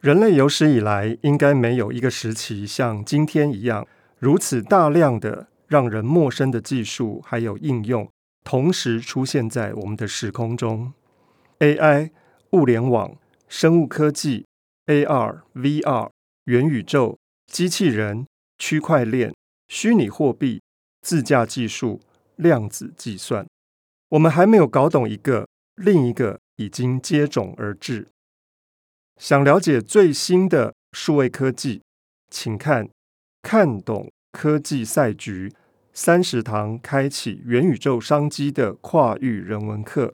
人类有史以来应该没有一个时期像今天一样，如此大量的让人陌生的技术还有应用，同时出现在我们的时空中。AI、物联网、生物科技、AR、VR、元宇宙、机器人、区块链、虚拟货币、自驾技术、量子计算，我们还没有搞懂一个，另一个已经接踵而至。想了解最新的数位科技，请看《看懂科技赛局》三十堂开启元宇宙商机的跨域人文课。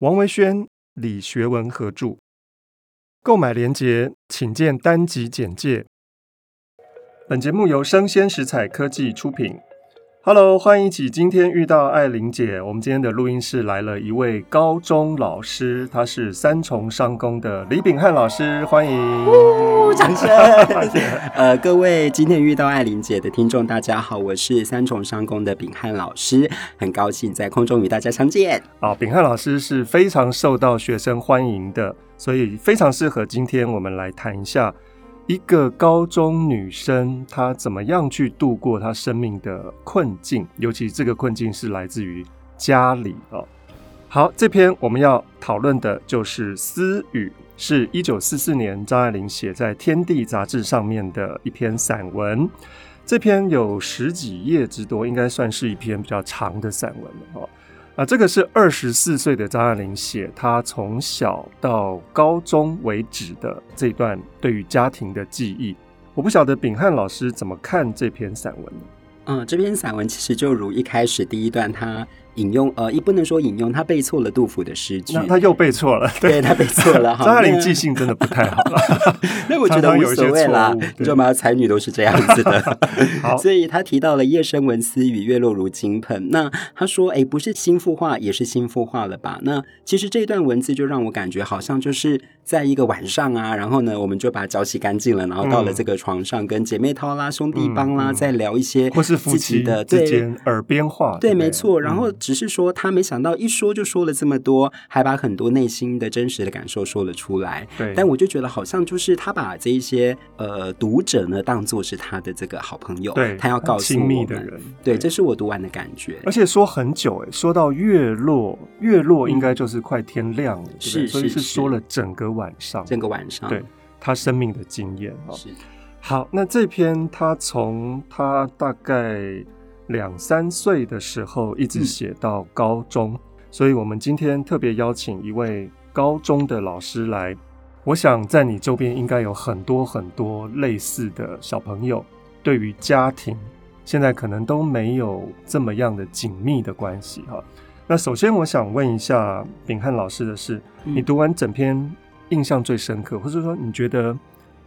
王维轩、李学文合著。购买链接请见单集简介。本节目由生鲜食材科技出品。Hello，欢迎一起今天遇到艾琳姐。我们今天的录音室来了一位高中老师，他是三重商工的李炳翰老师，欢迎掌声。呃，各位今天遇到艾琳姐的听众，大家好，我是三重商工的炳汉老师，很高兴在空中与大家相见。啊，秉汉老师是非常受到学生欢迎的，所以非常适合今天我们来谈一下。一个高中女生，她怎么样去度过她生命的困境？尤其这个困境是来自于家里哦。好，这篇我们要讨论的就是《私语》，是一九四四年张爱玲写在《天地》杂志上面的一篇散文。这篇有十几页之多，应该算是一篇比较长的散文了哦。啊，这个是二十四岁的张爱玲写她从小到高中为止的这段对于家庭的记忆。我不晓得秉汉老师怎么看这篇散文呢？嗯，这篇散文其实就如一开始第一段他。引用呃，也不能说引用，他背错了杜甫的诗句。他又背错了，对，对他背错了。张爱玲记性真的不太好了。那我觉得无所谓啦，你知道吗？才女都是这样子的。好，所以他提到了夜深闻私语，月落如金盆。那他说，哎，不是新妇话，也是新妇话了吧？那其实这一段文字就让我感觉好像就是在一个晚上啊，然后呢，我们就把脚洗干净了，然后到了这个床上，跟姐妹淘啦、兄弟帮啦，再聊一些或是夫妻的之间耳边话。对，没错。然后。只是说他没想到一说就说了这么多，还把很多内心的真实的感受说了出来。对，但我就觉得好像就是他把这一些呃读者呢当做是他的这个好朋友，对，他要告诉亲密的人。对，这是我读完的感觉。而且说很久哎，说到月落，月落应该就是快天亮了，是，所以是说了整个晚上，整个晚上，对他生命的经验啊。是，好，那这篇他从他大概。两三岁的时候，一直写到高中，嗯，所以我们今天特别邀请一位高中的老师来。我想在你周边应该有很多很多类似的小朋友，对于家庭现在可能都没有这么样的紧密的关系哈。那首先我想问一下秉汉老师的是，你读完整篇印象最深刻，或者说你觉得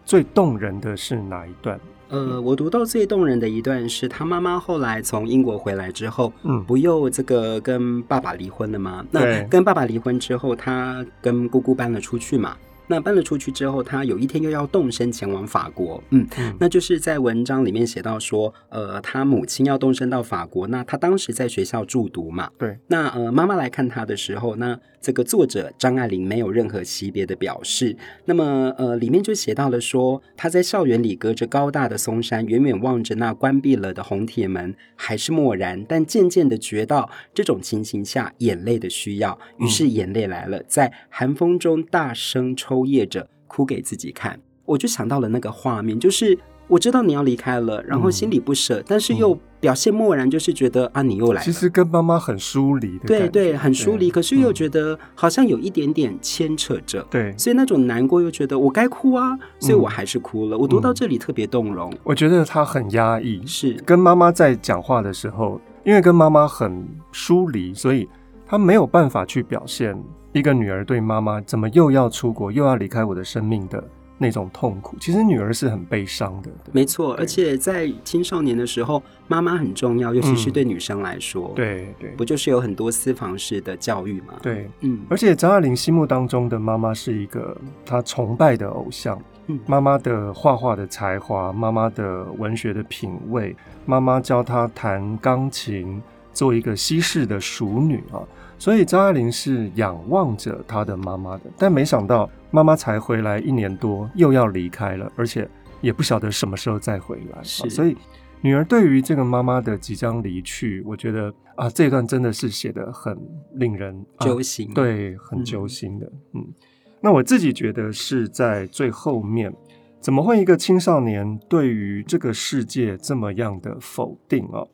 最动人的是哪一段？呃，我读到最动人的一段是他妈妈后来从英国回来之后，嗯，不又这个跟爸爸离婚了吗？那跟爸爸离婚之后，他跟姑姑搬了出去嘛。那搬了出去之后，他有一天又要动身前往法国，嗯，嗯，那就是在文章里面写到说，呃，他母亲要动身到法国，那他当时在学校住读嘛，对，那呃，妈妈来看他的时候，那这个作者张爱玲没有任何惜别的表示，那么呃，里面就写到了说，他在校园里隔着高大的松山，远远望着那关闭了的红铁门，还是漠然，但渐渐的觉到这种情形下眼泪的需要，于是眼泪来了，在寒风中大声抽。抽噎着哭给自己看，我就想到了那个画面，就是我知道你要离开了，然后心里不舍，嗯、但是又表现漠然，就是觉得啊，你又来了。其实跟妈妈很疏离的，对对，很疏离，可是又觉得好像有一点点牵扯着，对，所以那种难过又觉得我该哭啊，所以我还是哭了。嗯、我读到这里特别动容，我觉得他很压抑，是。跟妈妈在讲话的时候，因为跟妈妈很疏离，所以他没有办法去表现。一个女儿对妈妈怎么又要出国，又要离开我的生命的那种痛苦，其实女儿是很悲伤的。没错，而且在青少年的时候，妈妈很重要，尤其是对女生来说。对、嗯、对，不就是有很多私房式的教育吗？对，嗯。而且张爱玲心目当中的妈妈是一个她崇拜的偶像。嗯，妈妈的画画的才华，妈妈的文学的品味，妈妈教她弹钢琴。做一个西式的熟女啊，所以张爱玲是仰望着她的妈妈的，但没想到妈妈才回来一年多，又要离开了，而且也不晓得什么时候再回来。是，所以女儿对于这个妈妈的即将离去，我觉得啊，这段真的是写得很令人揪心，对，很揪心的。嗯，嗯，那我自己觉得是在最后面。怎么会一个青少年对于这个世界这么样的否定哦？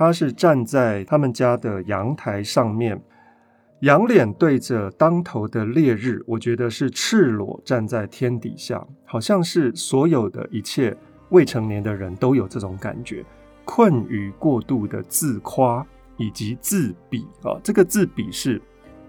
他是站在他们家的阳台上面，仰脸对着当头的烈日，我觉得是赤裸站在天底下，好像是所有的一切未成年的人都有这种感觉，困于过度的自夸以及自比啊、这个自比是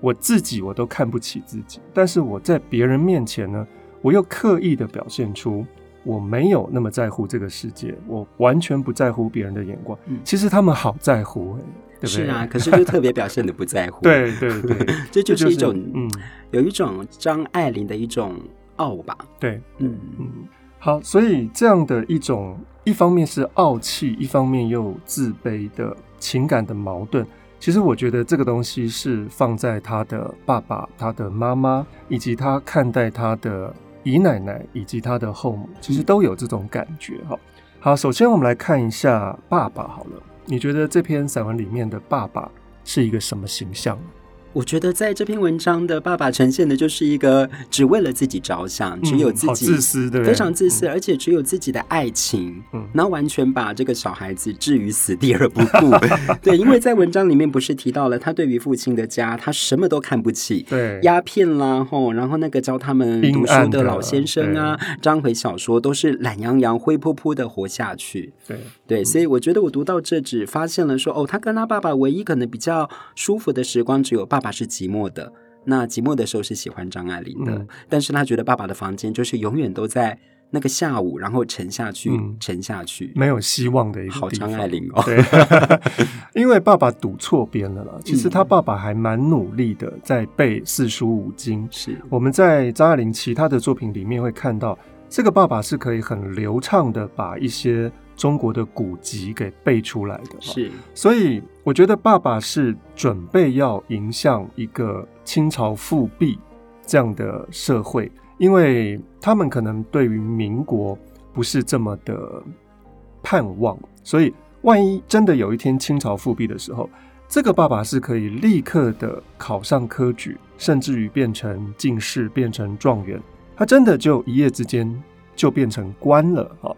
我自己我都看不起自己，但是我在别人面前呢，我又刻意的表现出我没有那么在乎这个世界，我完全不在乎别人的眼光。嗯、其实他们好在乎、欸，对不对？是啊，可是就特别表现的不在乎。对对对，这就是一种嗯，有一种张爱玲的一种傲吧。对，嗯嗯。好，所以这样的一种，一方面是傲气，一方面又自卑的情感的矛盾。其实我觉得这个东西是放在他的爸爸、他的妈妈，以及他看待他的姨奶奶以及他的后母，其实都有这种感觉哈。好，首先我们来看一下爸爸好了，你觉得这篇散文里面的爸爸是一个什么形象？我觉得在这篇文章的爸爸呈现的就是一个只为了自己着想，只有自己，自私的，非常自私，而且只有自己的爱情，嗯，然后完全把这个小孩子置于死地而不顾。对，因为在文章里面不是提到了他对于父亲的家，他什么都看不起，对，鸦片啦，吼，然后那个教他们读书的老先生啊，章回小说都是懒洋洋、灰扑扑的活下去。对，对，所以我觉得我读到这只发现了说，哦，他跟他爸爸唯一可能比较舒服的时光，只有爸。爸爸是寂寞的，那寂寞的时候是喜欢张爱玲的，嗯、但是他觉得爸爸的房间就是永远都在那个下午，然后沉下去，嗯、沉下去，没有希望的一个好张爱玲哦。对，因为爸爸赌错边了啦。其实他爸爸还蛮努力的，在背四书五经。是我们在张爱玲其他的作品里面会看到，这个爸爸是可以很流畅的把一些。中国的古籍给背出来的，是，所以我觉得爸爸是准备要迎向一个清朝复辟这样的社会，因为他们可能对于民国不是这么的盼望，所以万一真的有一天清朝复辟的时候，这个爸爸是可以立刻的考上科举，甚至于变成进士，变成状元，他真的就一夜之间就变成官了啊！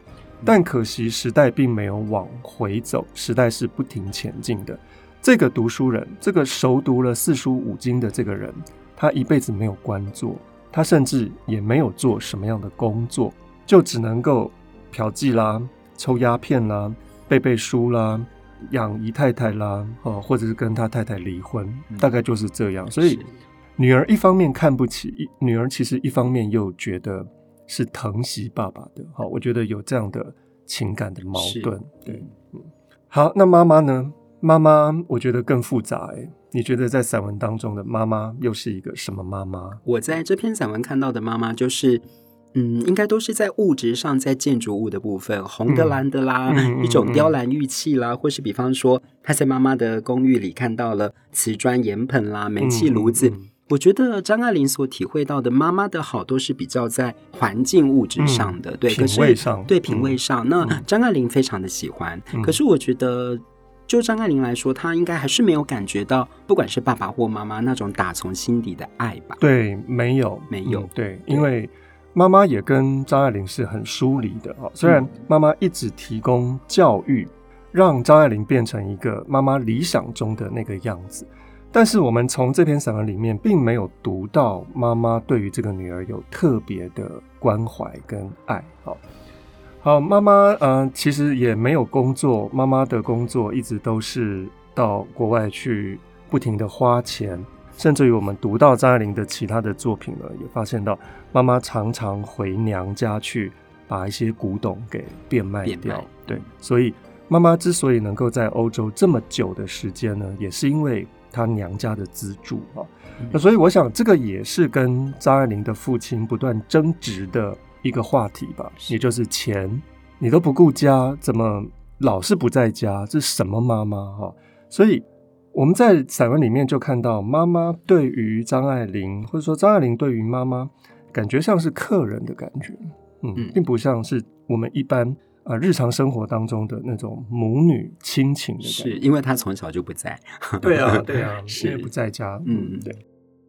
但可惜时代并没有往回走，时代是不停前进的。这个读书人，这个熟读了四书五经的这个人，他一辈子没有官做，他甚至也没有做什么样的工作，就只能够嫖妓啦、抽鸦片啦、背背书啦、养姨太太啦，哦，或者是跟他太太离婚，大概就是这样。所以女儿一方面看不起，女儿其实一方面又觉得。是疼惜爸爸的，好，我觉得有这样的情感的矛盾，对，嗯，好，那妈妈呢？妈妈，我觉得更复杂，哎，你觉得在散文当中的妈妈又是一个什么妈妈？我在这篇散文看到的妈妈，就是，嗯，应该都是在物质上，在建筑物的部分，红的、蓝的啦，嗯、一种雕栏玉砌啦，或是比方说，他在妈妈的公寓里看到了瓷砖岩盆啦、煤气炉子。我觉得张爱玲所体会到的妈妈的好，都是比较在环境物质上的，嗯、对，品味上，对品味上。嗯、那张爱玲非常的喜欢，嗯、可是我觉得，就张爱玲来说，她应该还是没有感觉到，不管是爸爸或妈妈那种打从心底的爱吧？对，没有，没有，嗯、对，因为妈妈也跟张爱玲是很疏离的啊。虽然妈妈一直提供教育，让张爱玲变成一个妈妈理想中的那个样子。但是我们从这篇散文里面并没有读到妈妈对于这个女儿有特别的关怀跟爱。好，好，妈妈，嗯，其实也没有工作，妈妈的工作一直都是到国外去不停的花钱，甚至于我们读到张爱玲的其他的作品呢，也发现到妈妈常常回娘家去把一些古董给变卖掉。卖对，所以妈妈之所以能够在欧洲这么久的时间呢，也是因为。他娘家的资助啊，那所以我想这个也是跟张爱玲的父亲不断争执的一个话题吧，也就是钱，你都不顾家，怎么老是不在家？这是什么妈妈哈？所以我们在散文里面就看到妈妈对于张爱玲，或者说张爱玲对于妈妈，感觉像是客人的感觉，嗯，嗯并不像是我们一般啊、呃、日常生活当中的那种母女亲情的感觉。是因为她从小就不在，对啊，对啊，是因为不在家，嗯，对。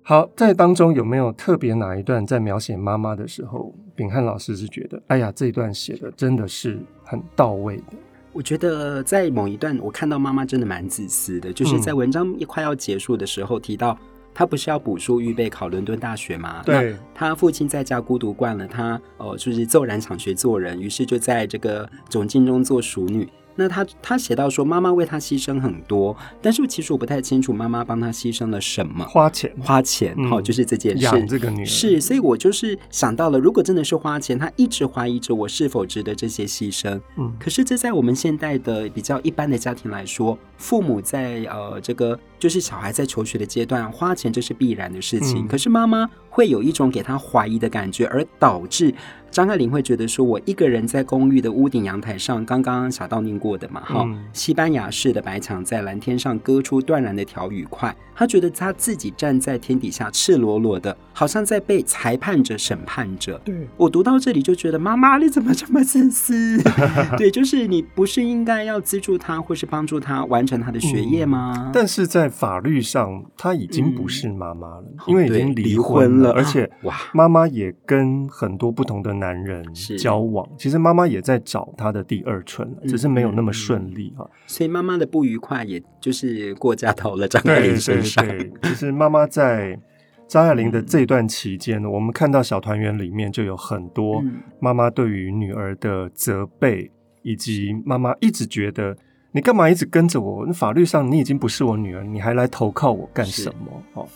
好，在当中有没有特别哪一段在描写妈妈的时候，秉翰老师是觉得，哎呀，这一段写的真的是很到位的。我觉得在某一段，我看到妈妈真的蛮自私的，就是在文章快要结束的时候提到，她不是要补书预备考伦敦大学吗？对，他父亲在家孤独惯了，他哦，就是骤然想学做人，于是就在这个窘境中做熟女。那他他写到说，妈妈为他牺牲很多，但是其实我不太清楚妈妈帮他牺牲了什么。花钱，花钱，好、嗯，就是这件事。养这个女儿是，所以我就是想到了，如果真的是花钱，他一直怀疑着我是否值得这些牺牲。嗯，可是这在我们现代的比较一般的家庭来说，父母在呃这个就是小孩在求学的阶段花钱，这是必然的事情。嗯、可是妈妈会有一种给他怀疑的感觉，而导致。张爱玲会觉得说，我一个人在公寓的屋顶阳台上，刚刚小道念过的嘛，哈、嗯，西班牙式的白墙在蓝天上割出断然的条语块。她觉得她自己站在天底下，赤裸裸的，好像在被裁判着、审判着。对，我读到这里就觉得，妈妈你怎么这么自私？对，就是你不是应该要资助他，或是帮助他完成他的学业吗？嗯、但是在法律上，他已经不是妈妈了，嗯、因为已经离婚了，而且哇，妈妈也跟很多不同的男。男人交往，其实妈妈也在找她的第二春，只是没有那么顺利啊。所以妈妈的不愉快，也就是过嫁到了张爱玲身上。对，对，对，其实妈妈在张爱玲的这段期间我们看到小团圆里面就有很多妈妈对于女儿的责备，以及妈妈一直觉得你干嘛一直跟着我？法律上你已经不是我女儿，你还来投靠我干什么？哦，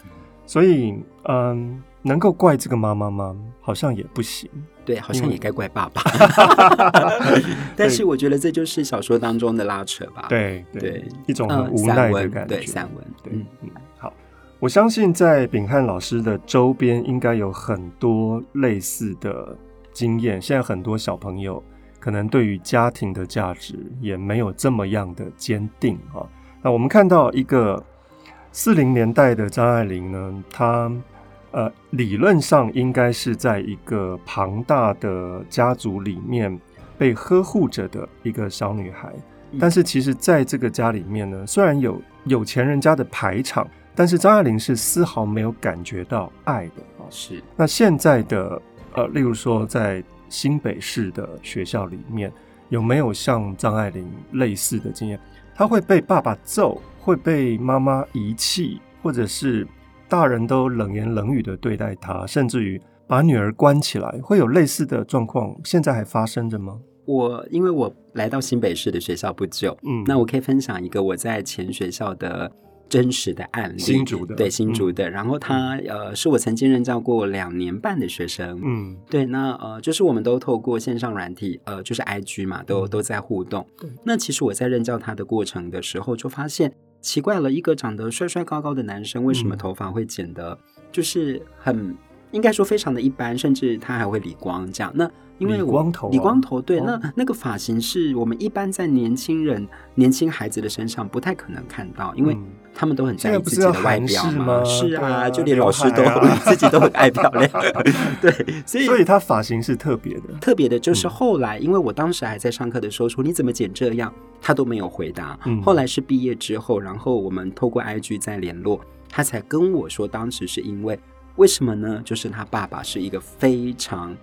所以嗯。能够怪这个妈妈吗？好像也不行。对，好像也该怪爸爸。但是我觉得这就是小说当中的拉扯吧。对对，一种很无奈的感觉。对，散文。对，嗯嗯。好，我相信在秉汉老师的周边应该有很多类似的经验。现在很多小朋友可能对于家庭的价值也没有这么样的坚定啊。那我们看到一个四零年代的张爱玲呢，她。呃，理论上应该是在一个庞大的家族里面被呵护着的一个小女孩，但是其实在这个家里面呢，虽然有有钱人家的排场，但是张爱玲是丝毫没有感觉到爱的啊。是。那现在的呃，例如说在新北市的学校里面，有没有像张爱玲类似的经验？她会被爸爸揍，会被妈妈遗弃，或者是？大人都冷言冷语的对待他，甚至于把女儿关起来，会有类似的状况，现在还发生着吗？我因为我来到新北市的学校不久，嗯，那我可以分享一个我在前学校的真实的案例，新竹的，对，新竹的，嗯、然后他呃是我曾经任教过两年半的学生，嗯，对，那呃就是我们都透过线上软体，呃就是 IG 嘛，都、嗯、都在互动，对，那其实我在任教他的过程的时候就发现。奇怪了，一个长得帅帅高高的男生，为什么头发会剪得就是很，应该说非常的一般，甚至他还会理光这样。那因为我理光头，李光头，对，那那个发型是我们一般在年轻人、年轻孩子的身上不太可能看到，因为他们都很在意自己的外表嘛。是啊，就连老师都 自己都很爱漂亮。对，所 以所以他发型是特别的，特别的就是后来，因为我当时还在上课的时候说你怎么剪这样，他都没有回答。后来是毕业之后，然后我们透过 IG 再联络，他才跟我说，当时是因为为什么呢？就是他爸爸是一个非常。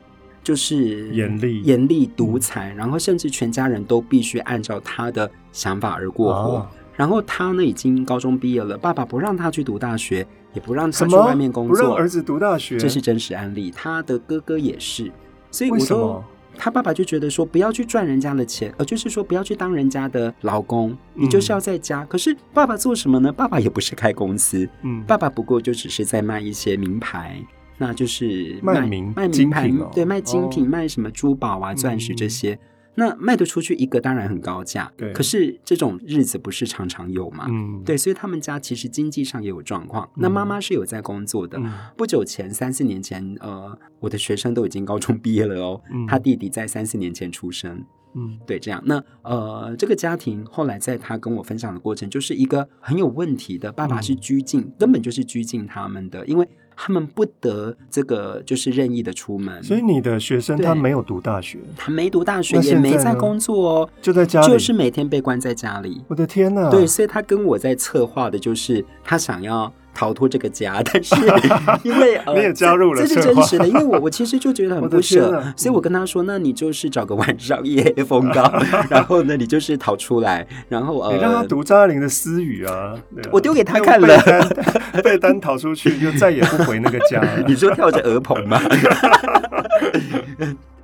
就是严厉、严厉、独裁，然后甚至全家人都必须按照他的想法而过活。哦、然后他呢，已经高中毕业了，爸爸不让他去读大学，也不让他去外面工作，不让儿子读大学，这是真实案例。他的哥哥也是，所以我说，他爸爸就觉得说，不要去赚人家的钱，呃，就是说不要去当人家的劳工，你就是要在家。嗯、可是爸爸做什么呢？爸爸也不是开公司，嗯，爸爸不过就只是在卖一些名牌。那就是卖卖名卖名牌，对，卖精品，卖什么珠宝啊、钻石这些。那卖得出去一个当然很高价，对。可是这种日子不是常常有嘛？嗯，对。所以他们家其实经济上也有状况。那妈妈是有在工作的。不久前，三四年前，呃，我的学生都已经高中毕业了哦。他弟弟在三四年前出生。嗯，对，这样。那呃，这个家庭后来在他跟我分享的过程，就是一个很有问题的爸爸是拘禁，嗯、根本就是拘禁他们的，因为。他们不得这个就是任意的出门，所以你的学生他没有读大学，他没读大学，也没在工作哦，就在家里，就是每天被关在家里。我的天哪！对，所以他跟我在策划的就是他想要。逃脱这个家，但是 因为你也加入了，这是真实的。因为我我其实就觉得很不舍，所以我跟他说：“那你就是找个晚上夜黑风高，然后呢，你就是逃出来，然后呃，你让他读张爱玲的私语啊，我丢给他看了，被单逃出去就再也不回那个家了。你说跳着鹅棚吗？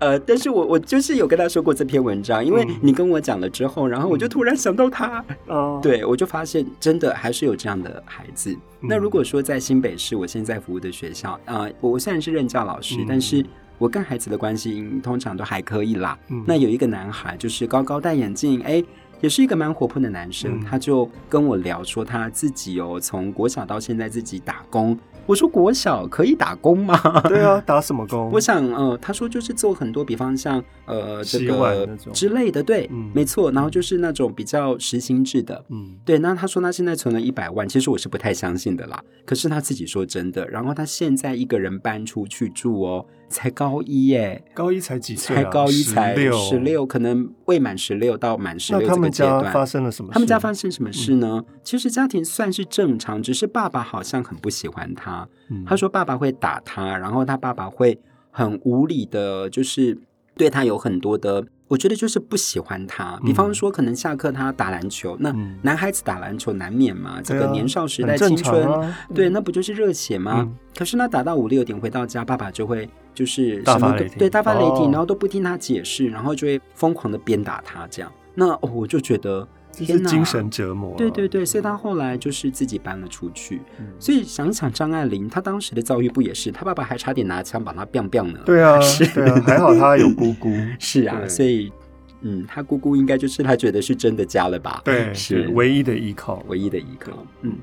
呃，但是我我就是有跟他说过这篇文章，因为你跟我讲了之后，然后我就突然想到他，哦，对我就发现真的还是有这样的孩子。那如果说在新北市我现在服务的学校，呃，我虽然是任教老师，但是我跟孩子的关系通常都还可以啦。那有一个男孩就是高高戴眼镜，哎，也是一个蛮活泼的男生，他就跟我聊说他自己哦，从国小到现在自己打工。我说国小可以打工吗？对啊，打什么工？我想，呃，他说就是做很多，比方像呃这个之类的，对，嗯、没错。然后就是那种比较实心制的，嗯，对。那他说他现在存了一百万，其实我是不太相信的啦。可是他自己说真的。然后他现在一个人搬出去住哦，才高一耶，高一才几岁、啊？才高一才十六，可能未满十六到满十六这个阶段。发生了什么事？他们家发生什么事呢？嗯、其实家庭算是正常，只是爸爸好像很不喜欢他。他说：“爸爸会打他，然后他爸爸会很无理的，就是对他有很多的，我觉得就是不喜欢他。比方说，可能下课他打篮球，那男孩子打篮球难免嘛，这个年少时代青春，对，那不就是热血吗？可是他打到五六点回到家，爸爸就会就是什么对大发雷霆，然后都不听他解释，然后就会疯狂的鞭打他，这样。那我就觉得。”这是精神折磨。对对对，所以他后来就是自己搬了出去。嗯、所以想一想，张爱玲她当时的遭遇不也是？她爸爸还差点拿枪把她 biang biang 呢。对啊，是对啊，还好她有姑姑。是啊，所以嗯，她姑姑应该就是她觉得是真的家了吧？对，是唯一的依靠，唯一的依靠。嗯，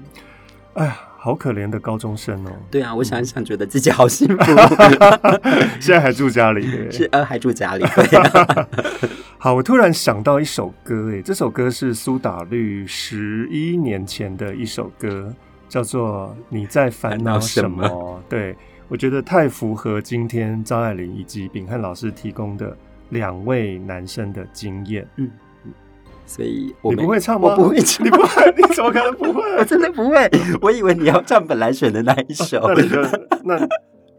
哎呀，好可怜的高中生哦。对啊，我想一想，觉得自己好幸福。现在还住家里？对是呃，还住家里。对啊 好，我突然想到一首歌，诶，这首歌是苏打绿十一年前的一首歌，叫做《你在烦恼什么》。对，我觉得太符合今天张爱玲以及秉汉老师提供的两位男生的经验。嗯，所以我不会唱吗？我不会唱，你不会？你怎么可能不会？我真的不会。我以为你要唱本来选的那一首。那你就那。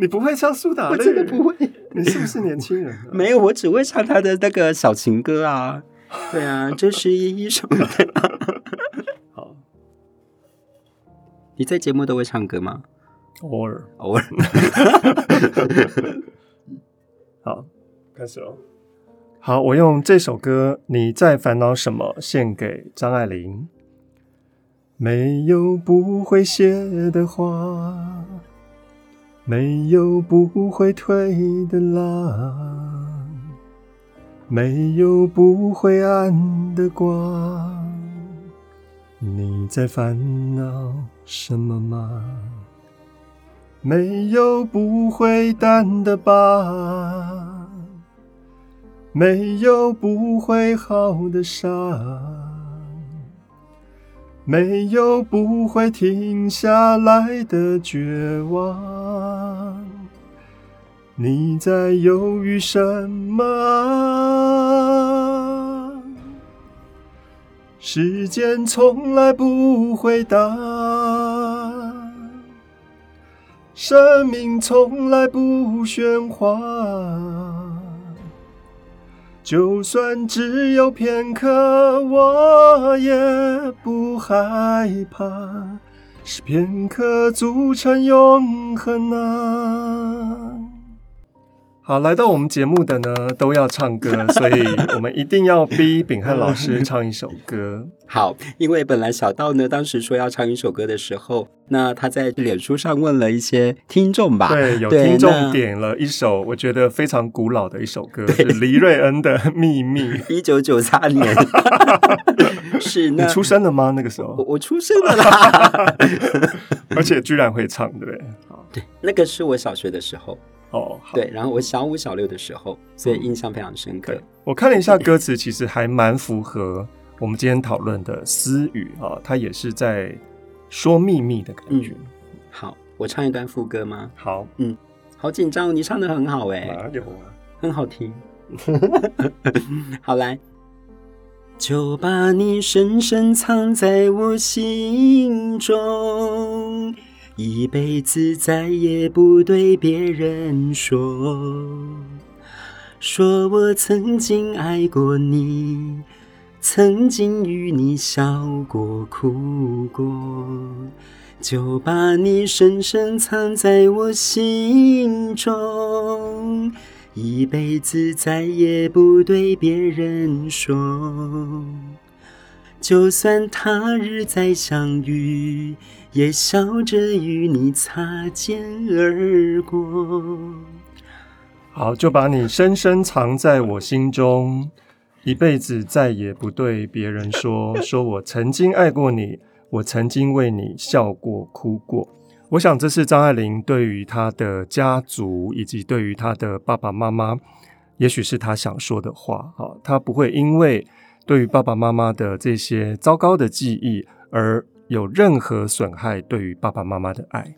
你不会唱苏打绿？我真的不会。你是不是年轻人？没有，我只会唱他的那个小情歌啊。对啊，这是一首。好，你在节目都会唱歌吗？偶尔，偶尔。好，开始喽。好，我用这首歌《你在烦恼什么》献给张爱玲。没有不会谢的花。没有不会退的浪，没有不会暗的光。你在烦恼什么吗？没有不会淡的疤，没有不会好的伤。没有不会停下来的绝望，你在犹豫什么？时间从来不回答，生命从来不喧哗。就算只有片刻，我也不害怕，是片刻组成永恒啊。好，来到我们节目的呢，都要唱歌，所以我们一定要逼秉汉老师唱一首歌。好，因为本来小道呢，当时说要唱一首歌的时候，那他在脸书上问了一些听众吧，对，有听众点了一首我觉得非常古老的一首歌，对是黎瑞恩的《秘密》，一九九三年，是呢，你出生了吗？那个时候我，我出生了啦，而且居然会唱，对不对？对，那个是我小学的时候。哦，对，然后我小五小六的时候，所以印象非常深刻。我看了一下歌词，其实还蛮符合我们今天讨论的私语啊，它也是在说秘密的感觉。嗯、好，我唱一段副歌吗？好，嗯，好紧张，你唱的很好哎，哪有啊？很好听。好来，就把你深深藏在我心中。一辈子再也不对别人说，说我曾经爱过你，曾经与你笑过哭过，就把你深深藏在我心中，一辈子再也不对别人说。就算他日再相遇，也笑着与你擦肩而过。好，就把你深深藏在我心中，一辈子再也不对别人说，说我曾经爱过你，我曾经为你笑过哭过。我想这是张爱玲对于她的家族以及对于她的爸爸妈妈，也许是她想说的话。好，她不会因为。对于爸爸妈妈的这些糟糕的记忆，而有任何损害对于爸爸妈妈的爱。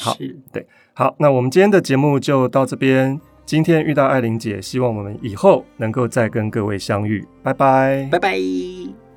好，对，好，那我们今天的节目就到这边。今天遇到艾琳姐，希望我们以后能够再跟各位相遇。拜拜，拜拜。